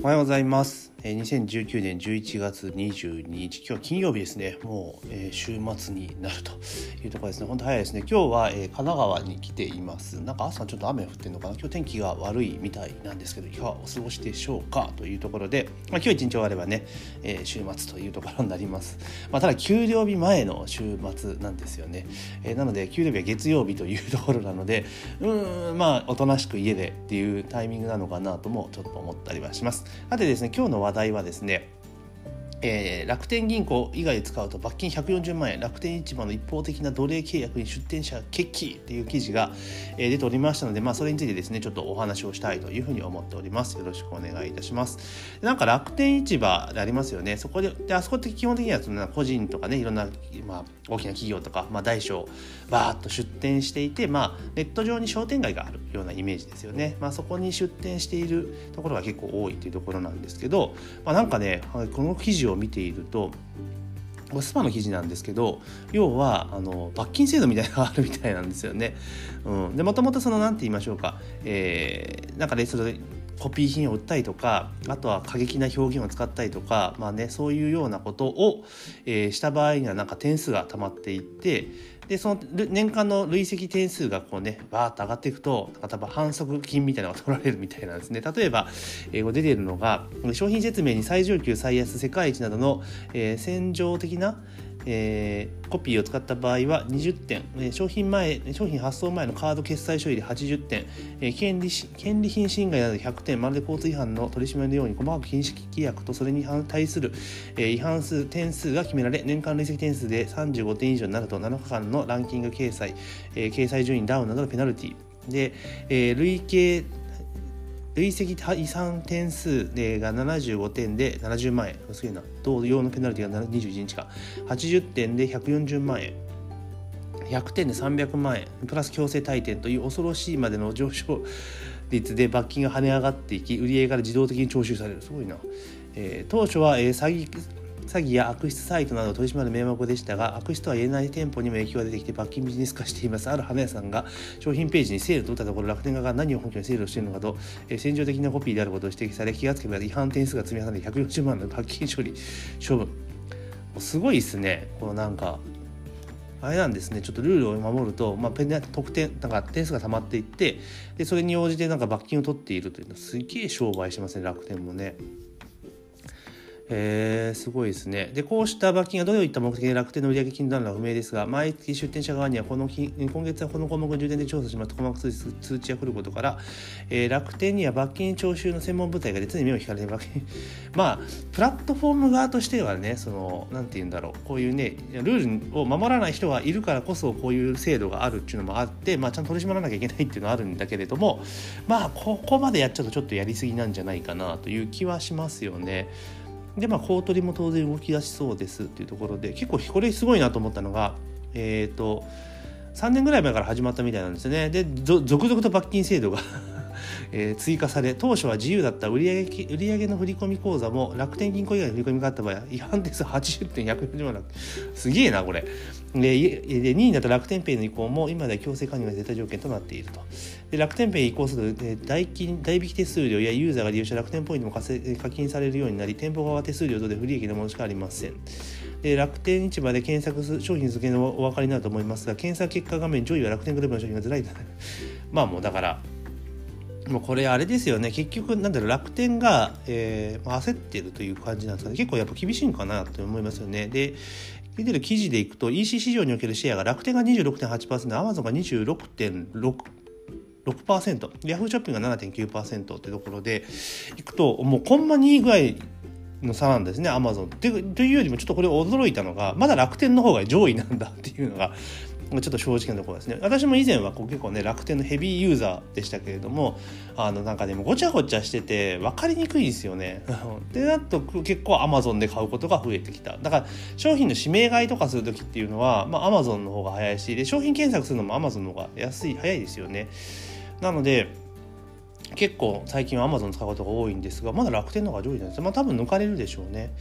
おはようございます。え2019年11月22日、今日は金曜日ですね。もう、え週末になるというところですね。本当早いですね。今日は、え神奈川に来ています。なんか朝ちょっと雨降ってるのかな？今日天気が悪いみたいなんですけど、いかがお過ごしでしょうかというところで、まあ、今日一日終わればね、え週末というところになります。まあ、ただ給料日前の週末なんですよね。えなので給料日は月曜日というところなので、うーんまあおとなしく家でっていうタイミングなのかなともちょっと思ったりはします。さてですね今日の話題はですねえー楽天銀行以外で使うと罰金140万円楽天市場の一方的な奴隷契約に出店者決起っていう記事が、えー出ておりましたので、まあ、それについてですねちょっとお話をしたいというふうに思っております。よろしくお願いいたします。なんか楽天市場でありますよね。そこでであそこって基本的にはその個人とかねいろんな、まあ、大きな企業とか、まあ、大小バーッと出店していて、まあ、ネット上に商店街があるようなイメージですよね、まあ、そこに出店しているところが結構多いというところなんですけど、まあ、なんかねこの記事を見ているとこれスパの記事なんですけど要はあの罰金制度みたいなのがあるみたいなんですよね。うん、でもともとその何て言いましょうか、えーなんかねそれコピー品を売ったりとかあとは過激な表現を使ったりとか、まあね、そういうようなことを、えーした場合にはなんか点数が溜まっていってでその年間の累積点数がこうねバーッと上がっていくとなんか多分反則金みたいなのが取られるみたいなんですね。例えば、えー出ているのが商品説明に最上級最安世界一などの、えー戦場的なえーコピーを使った場合は20点、えー商品前商品発送前のカード決済書入れ80点、えー権利権利品侵害など100点まるで交通違反の取り締まりのように細かく禁止規約とそれに対する、えー違反数点数が決められ年間累積点数で35点以上になると7日間のランキング掲載、えー掲載順位ダウンなどのペナルティで、えー累計累積遺産点数が75点で70万円。すげえな。同様のペナルティが21日か。80点で140万円。100点で300万円。プラス強制退店という恐ろしいまでの上昇率で罰金が跳ね上がっていき売り上げから自動的に徴収される。すごいな、えー当初は、えー詐欺詐欺や悪質サイトなどを取り締まる名目でしたが悪質とは言えない店舗にも影響が出てきて罰金ビジネス化しています。ある花屋さんが商品ページにセールと打ったところ楽天側が何を本拠にセールをしているのかと、えー戦場的なコピーであることを指摘され気がつけば違反点数が積み重ねて140万の罰金処理処分。すごいですね。このなんかあれなんですね。ちょっとルールを守ると、まあ、ペ得点なんか点数が溜まっていってでそれに応じてなんか罰金を取っているというのはすげえ商売してますね楽天もね。へえすごいですね。で、こうした罰金がどういった目的で楽天の売上金になるのか不明ですが、毎月出店者側にはこの金今月はこの項目を重点で調査しますと細かく通知が来ることから、えー楽天には罰金徴収の専門部隊が常に目を引かれて罰金 まあプラットフォーム側としてはねそのなんて言うんだろうこういうねルールを守らない人がいるからこそこういう制度があるっていうのもあって、まあ、ちゃんと取り締まらなきゃいけないっていうのはあるんだけれどもまあここまでやっちゃうとちょっとやりすぎなんじゃないかなという気はしますよね。でまあ公取も当然動き出しそうですっていうところで結構これすごいなと思ったのがえっ、と3年ぐらい前から始まったみたいなんですね。で続々と罰金制度がえー追加され当初は自由だった売上売上の振込口座も楽天銀行以外の振り込みがあった場合は違反点数80点140万だすげえなこれ。でで2位になった楽天ペイの移行も今では強制加入が絶対条件となっていると。で楽天ペイ移行するとえー代金代引き手数料やユーザーが利用した楽天ポイントも課金されるようになり店舗側は手数料等で不利益なものしかありません。で楽天市場で検索す商品付けのお分かりになると思いますが検索結果画面上位は楽天グループの商品がずらりとまあもうだからもうこれあれですよね。結局なんだろう楽天が、えー焦ってるという感じなんですかね。結構やっぱ厳しいんかなと思いますよね。で出てる記事でいくと EC 市場におけるシェアが楽天が26.8%アマゾンが26.6%。6%ヤフーショッピングが7.9%ってところでいくともうコンマ2ぐらいの差なんですねアマゾン。というよりもちょっとこれ驚いたのがまだ楽天の方が上位なんだっていうのがちょっと正直なところですね。私も以前はこう結構ね楽天のヘビーユーザーでしたけれどもあのなんかねもごちゃごちゃしてて分かりにくいですよね。でなと結構アマゾンで買うことが増えてきた。だから商品の指名買いとかする時っていうのはまあアマゾンの方が早いしで商品検索するのもアマゾンの方が安い早いですよね。なので結構最近はアマゾン使うことが多いんですがまだ楽天の方が上位なんです。まあ多分抜かれるでしょうね、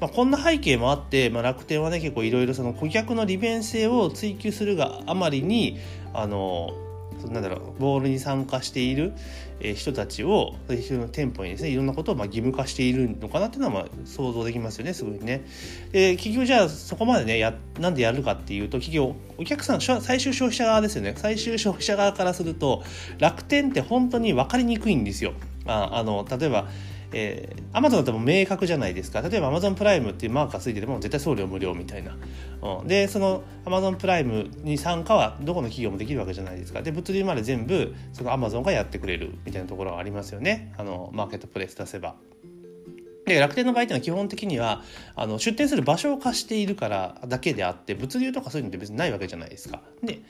まあ、こんな背景もあって、まあ、楽天はね結構いろいろその顧客の利便性を追求するがあまりにあのそなんだろうボールに参加している人たちを店舗にですねいろんなことをまあ義務化しているのかなっていうのはまあ想像できますよねすごいね。で企業じゃあそこまでねやなんでやるかっていうと企業お客さん最終消費者側ですよね最終消費者側からすると楽天って本当に分かりにくいんですよ。ああの例えばえー、アマゾンだと明確じゃないですか。例えばアマゾンプライムっていうマークがついてても絶対送料無料みたいな、うん、でそのアマゾンプライムに参加はどこの企業もできるわけじゃないですか。で物流まで全部そのアマゾンがやってくれるみたいなところがありますよね。あのマーケットプレイス出せば。で楽天の場合っていうのは基本的にはあの出店する場所を貸しているからだけであって物流とかそういうのって別にないわけじゃないですか。で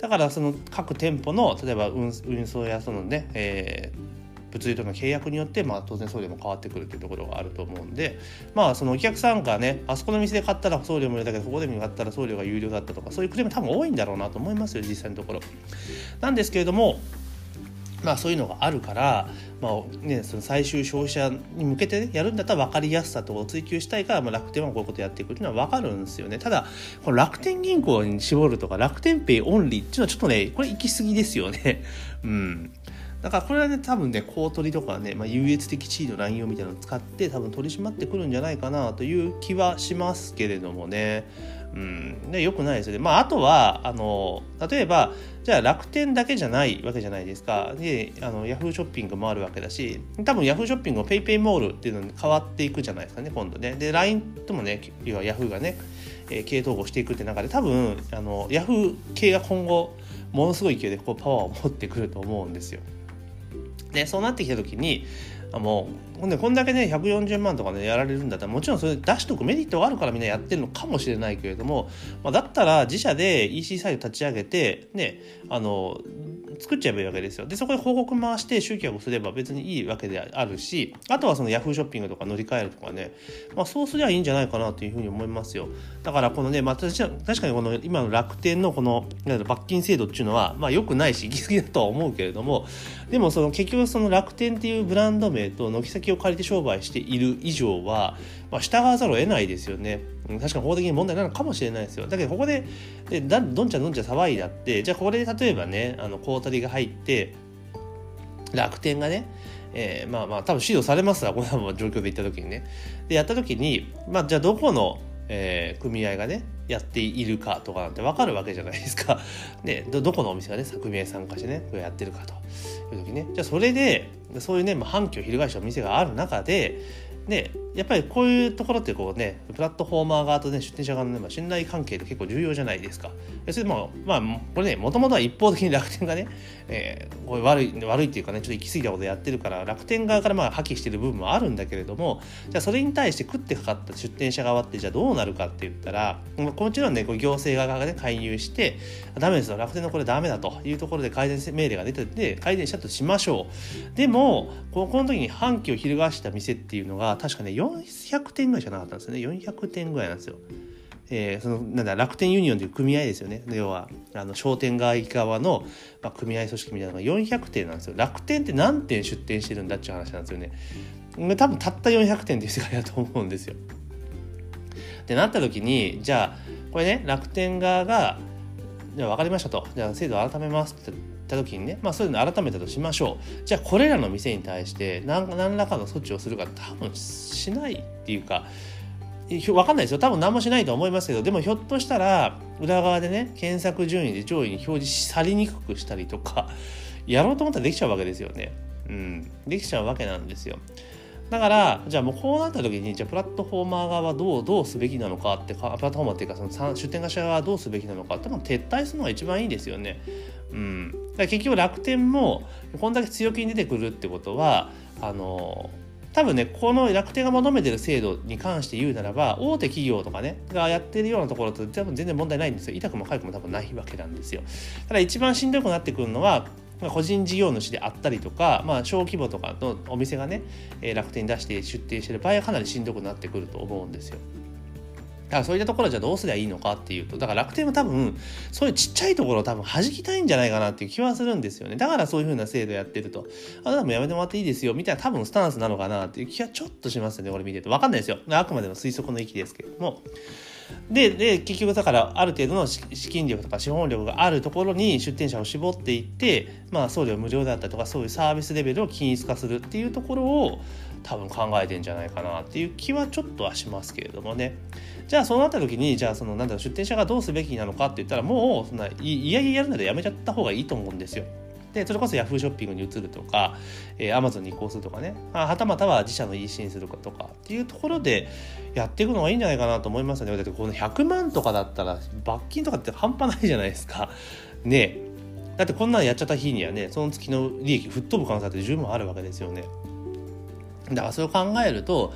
だからその各店舗の例えば運送やそのね、えー物流との契約によって、まあ、当然送料も変わってくるというところがあると思うんでまあそのお客さんがねあそこの店で買ったら送料無料だけどここで買ったら送料が有料だったとかそういうクレーム多分多いんだろうなと思いますよ実際のところ。なんですけれどもまあそういうのがあるから、まあね、その最終消費者に向けて、ね、やるんだったら分かりやすさとを追求したいから、まあ、楽天はこういうことやっていくっていうのは分かるんですよね。ただ、この楽天銀行に絞るとか楽天ペイオンリーっていうのはちょっとね、これ行き過ぎですよね。うん。だからこれはね多分ね公取とかね、まあ、優越的地位の乱用みたいなのを使って多分取り締まってくるんじゃないかなという気はしますけれどもね。うん、でよくないですよね。まあ、あとはあの例えばじゃあ楽天だけじゃないわけじゃないですか。であのヤフーショッピングもあるわけだし多分ヤフーショッピングも PayPay モールっていうのに変わっていくじゃないですかね今度ね。で LINE ともね要はヤフーがね、えー、系統合していくって中で多分あのヤフー系が今後ものすごい勢いでこうパワーを持ってくると思うんですよ。でそうなってきた時にもうほんでこんだけね140万とかねやられるんだったらもちろんそれ出しとくメリットがあるからみんなやってるのかもしれないけれども、まあ、だったら自社で EC サイト立ち上げてねあの作っちゃえばいいわけですよ。で、そこで報告回して集客をすれば別にいいわけであるし、あとはその Yahoo ショッピングとか乗り換えるとかね、まあそうすりゃいいんじゃないかなというふうに思いますよ。だからこのね、まあ確かにこの今の楽天のこの罰金制度っていうのは、まあ良くないし、行き過ぎだとは思うけれども、でもその結局その楽天っていうブランド名と軒先を借りて商売している以上は、まあ、従わざるを得ないですよね。確かに法的に問題なのかもしれないですよ。だけどここででどんちゃんどんちゃん騒いだってじゃあこれで例えばねあの公取が入って楽天がねえー、まあまあ多分指導されますわこの状況で行った時にね。でやった時にまあじゃあどこの、えー、組合がねやっているかとかなんて分かるわけじゃないですか。ねどこのお店がね組合参加してねやってるかという時ねじゃあそれでそういうね、まあ、反旗を翻したお店がある中でねやっぱりこういうところってこうねプラットフォーマー側とね出店者側の、ね、信頼関係って結構重要じゃないですか。それでもまあこれねもともとは一方的に楽天がね、えー、こう悪い悪いっていうかねちょっと行き過ぎたことやってるから楽天側からまあ破棄してる部分もあるんだけれどもじゃあそれに対して食ってかかった出店者側ってじゃあどうなるかって言ったらもちろんねこう行政側がね介入してダメですよ楽天のこれダメだというところで改善命令が出てて改善したとしましょう。でもこの時に反旗を翻した店っていうのが確かね400点ぐらいしかなかったんですね。400点ぐらいなんですよ。えー、そのなんだ楽天ユニオンという組合ですよね。要はあの商店街側の、まあ、組合組織みたいなのが400点なんですよ。楽天って何点出店してるんだっていう話なんですよね。多分たった400点っていう世界だと思うんですよ。ってなった時にじゃあこれね楽天側がじゃあ分かりましたと。じゃあ制度改めますってった時にねまあそういうの改めたとしましょうじゃあこれらの店に対して何何らかの措置をするか多分しないっていうか分かんないですよ多分何もしないと思いますけどでもひょっとしたら裏側でね検索順位で上位に表示されにくくしたりとかやろうと思ったらできちゃうわけですよね。うん、できちゃうわけなんですよ。だからじゃあもうこうなった時にじゃあプラットフォーマー側はどうどうすべきなのかってかプラットフォーマーっていうかその出店会社側はどうすべきなのかって撤退するのが一番いいですよね。うん、だから結局楽天もこんだけ強気に出てくるってことはあの多分ねこの楽天が求めてる制度に関して言うならば大手企業とかねがやってるようなところと多分全然問題ないんですよ。痛くも痒くも多分ないわけなんですよ。ただ一番しんどくなってくるのは個人事業主であったりとか、まあ、小規模とかのお店がね楽天に出して出店してる場合はかなりしんどくなってくると思うんですよ。からそういったところじゃどうすりゃいいのかっていうとだから楽天は多分そういうちっちゃいところを多分弾きたいんじゃないかなっていう気はするんですよね。だからそういうふうな制度やってると。あなたもやめてもらっていいですよ。みたいな多分スタンスなのかなっていう気はちょっとしますよね。俺見てて。分かんないですよ。あくまでも推測の域ですけども。でで結局だからある程度の資金力とか資本力があるところに出店者を絞っていって、まあ、送料無料だったりとかそういうサービスレベルを均一化するっていうところを多分考えてんじゃないかなっていう気はちょっとはしますけれどもね。じゃあそうなった時にじゃあそのなんだろう出店者がどうすべきなのかって言ったらもうそんないやいややるならやめちゃった方がいいと思うんですよ。でそれこそ Yahoo! ショッピングに移るとか、えー、Amazon に移行するとかね。はたまたは自社の EC にするかとかっていうところでやっていくのがいいんじゃないかなと思いますよね。だってこの100万とかだったら罰金とかって半端ないじゃないですか。ねだってこんなんやっちゃった日にはねその月の利益吹っ飛ぶ可能性って十分あるわけですよね。だからそれを考えると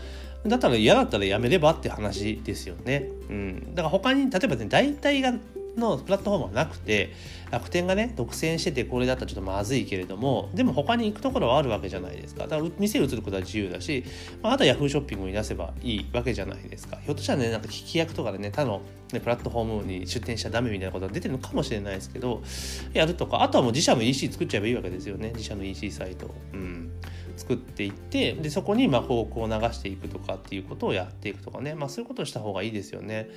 だったら嫌だったらやめればって話ですよね。うん。だから他に、例えばね、代替がのプラットフォームはなくて楽天がね独占しててこれだったらちょっとまずいけれどもでも他に行くところはあるわけじゃないですか。だから店移ることは自由だし、まあ、あとは Yahoo ショッピングに出せばいいわけじゃないですか。ひょっとしたらねなんか聞き役とかでね他の、ね、プラットフォームに出店しちゃダメみたいなことが出てるのかもしれないですけどやるとか。あとはもう自社の EC 作っちゃえばいいわけですよね。自社の EC サイト。うん。作っていってでそこにま広告を流していくとかっていうことをやっていくとかね、まあ、そういうことをした方がいいですよね。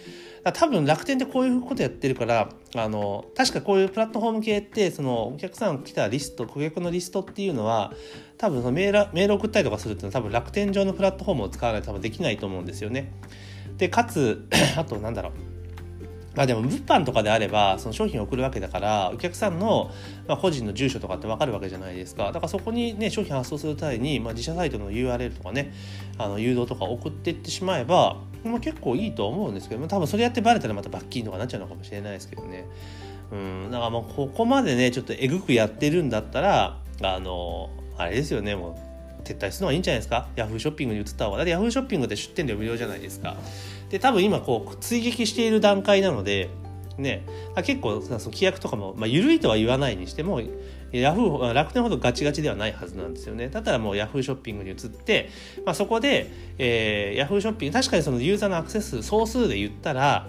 多分楽天でこういうことやってるからあの確かこういうプラットフォーム系ってそのお客さん来たリスト顧客のリストっていうのは多分そのメールメール送ったりとかするっていうのは多分楽天上のプラットフォームを使わないと多分できないと思うんですよね。でかつ あとなんだろうまあでも物販とかであればその商品を送るわけだからお客さんの、ま、個人の住所とかって分かるわけじゃないですか。だからそこにね商品発送する際に、まあ、自社サイトの URL とかねあの誘導とか送っていってしまえば、まあ、結構いいと思うんですけど多分それやってバレたらまた罰金とかなっちゃうのかもしれないですけどね。うんだからもうここまでねちょっとえぐくやってるんだったらあのあれですよねもう撤退するのはいいんじゃないですか？Yahoo! ショッピングに移った方が。だって Yaho! ショッピングって出店料無料じゃないですか。で多分今こう追撃している段階なのでね結構その規約とかも、まあ、緩いとは言わないにしてもヤフー楽天ほどガチガチではないはずなんですよね。だったらもうヤフーショッピングに移って、まあ、そこで、えー、ヤフーショッピング確かにそのユーザーのアクセス数総数で言ったら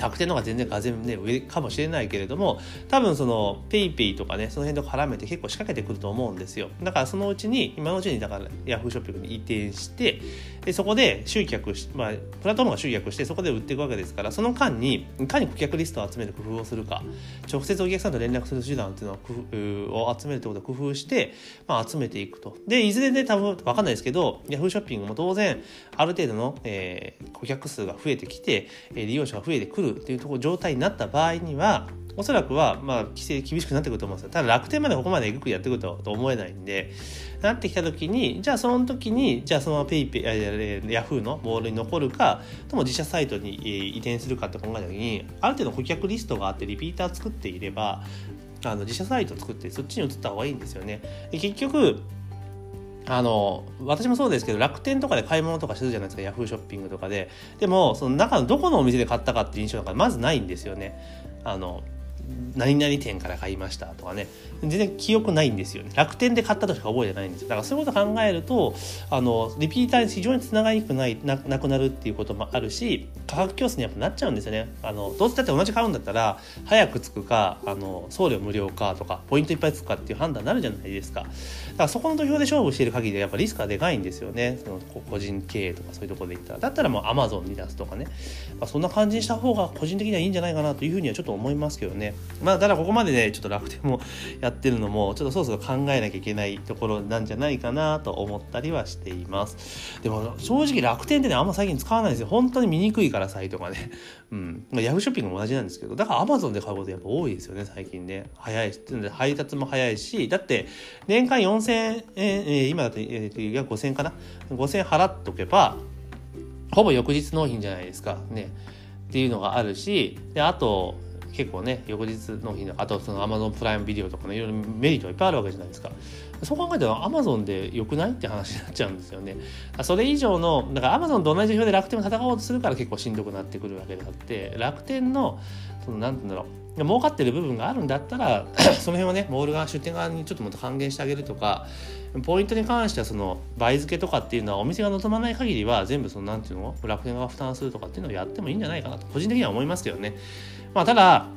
楽天の方が全然風ね上かもしれないけれども多分その PayPay とかねその辺と絡めて結構仕掛けてくると思うんですよ。だからそのうちに今のうちにだから Yahoo! ショッピングに移転してでそこで集客し、まあ、プラットフォームが集客してそこで売っていくわけですからその間にいかに顧客リストを集める工夫をするか直接お客さんと連絡する手段っていうのを集めるってことを工夫して、まあ、集めていくとでいずれね多分分かんないですけど Yahoo ショッピングも当然ある程度の、えー、顧客数が増えてきて利用者が増えてくるっていうところ状態になった場合にはおそらくは、まあ、規制厳しくなってくると思うんですよ。ただ楽天までここまでえぐくやってくると思えないんで、なってきた時に、じゃあその時に、じゃあその PayPay、ヤフーのボールに残るか、とも自社サイトに移転するかって考えた時に、ある程度顧客リストがあってリピーター作っていれば、あの自社サイト作ってそっちに移った方がいいんですよね。結局、あの私もそうですけど楽天とかで買い物とかしてるじゃないですかヤフーショッピングとかででもその中のどこのお店で買ったかっていう印象がまずないんですよねあの何々店から買いましたとかね。全然記憶ないんですよね。楽天で買ったとしか覚えてないんですよ。だからそういうこと考えるとあのリピーターに非常につながりにくないななくなるっていうこともあるし価格競争にやっぱなっちゃうんですよね。あのどうせだって同じ買うんだったら早くつくかあの送料無料かとかポイントいっぱいつくかっていう判断になるじゃないですか。だからそこの土俵で勝負している限りはやっぱリスクがでかいんですよね。その個人経営とかそういうところで言ったら。だったらもうアマゾンに出すとかね、まあ、そんな感じにした方が個人的にはいいんじゃないかなというふうにはちょっと思いますけどね。まあただここまでねちょっと楽天もやってるのもちょっとそろそろ考えなきゃいけないところなんじゃないかなと思ったりはしています。でも正直楽天ってねあんま最近使わないですよ。本当に見にくいからサイトがね。うん。まあ、ヤフーショッピングも同じなんですけどだからアマゾンで買うことやっぱ多いですよね最近ね。早いし配達も早いし。だって年間4000円、今だと、えー、約5000円かな？5000円払っとけばほぼ翌日納品じゃないですか。ね。っていうのがあるしであと結構ね翌日納品あとそのアマゾンプライムビデオとかのいろいろメリットがいっぱいあるわけじゃないですか。そう考えたらアマゾンで良くないって話になっちゃうんですよね。それ以上のだからアマゾンと同じ表で楽天を戦おうとするから結構しんどくなってくるわけであって楽天のその何て言うんだろう。儲かってる部分があるんだったら その辺はねモール側出店側にちょっともっと還元してあげるとかポイントに関してはその倍付けとかっていうのはお店が望まない限りは全部その何て言うの楽天側が負担するとかっていうのをやってもいいんじゃないかなと個人的には思いますけどね。まあただ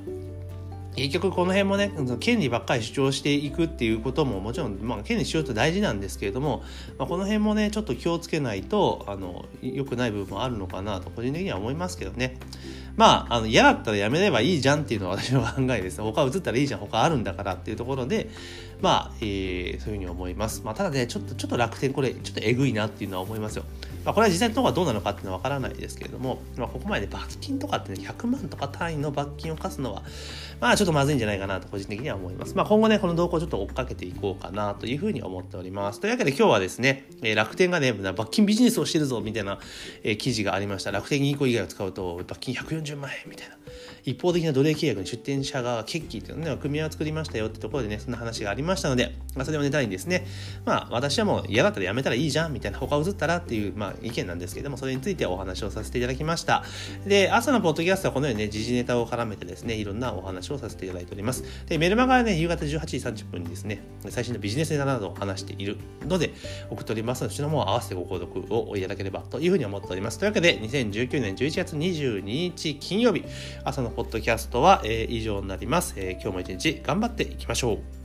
結局この辺もね権利ばっかり主張していくっていうことももちろん、まあ、権利主張って大事なんですけれども、まあ、この辺もねちょっと気をつけないとあの良くない部分もあるのかなと個人的には思いますけどね。まあ、あの嫌だったらやめればいいじゃんっていうのは私の考えです。他移ったらいいじゃん、他あるんだからっていうところで、まあ、えー、そういうふうに思います。まあ、ただね、ちょっと、ちょっと楽天これ、ちょっとえぐいなっていうのは思いますよ。まあ、これは実際のところはどうなのかっていうのは分からないですけれども、まあ、ここまで罰金とかってね、100万とか単位の罰金を課すのは、まあ、ちょっとまずいんじゃないかなと個人的には思います。まあ、今後ね、この動向をちょっと追っかけていこうかなというふうに思っております。というわけで今日はですね、えー、楽天がね、罰金ビジネスをしてるぞみたいな、えー、記事がありました。楽天銀行以外を使うと罰金140万円みたいな。一方的な奴隷契約に出店者側が決起っていうのね、組合を作りましたよってところでね、そんな話がありましたので、まあ、それをネタにですね、まあ、私はもう嫌だったらやめたらいいじゃんみたいな、他を移ったらっていう、まあ、意見なんですけども、それについてお話をさせていただきました。で、朝のポッドキャストはこのようにね、時事ネタを絡めてですね、いろんなお話をさせていただいております。で、メルマガはね、夕方18時30分にですね、最新のビジネスネタなどを話しているので、送っておりますので、そちらも合わせてご購読をいただければというふうに思っております。というわけで、2019年11月22日金曜日、朝ののポッドキャストは、えー、以上になります、えー、今日も一日頑張っていきましょう。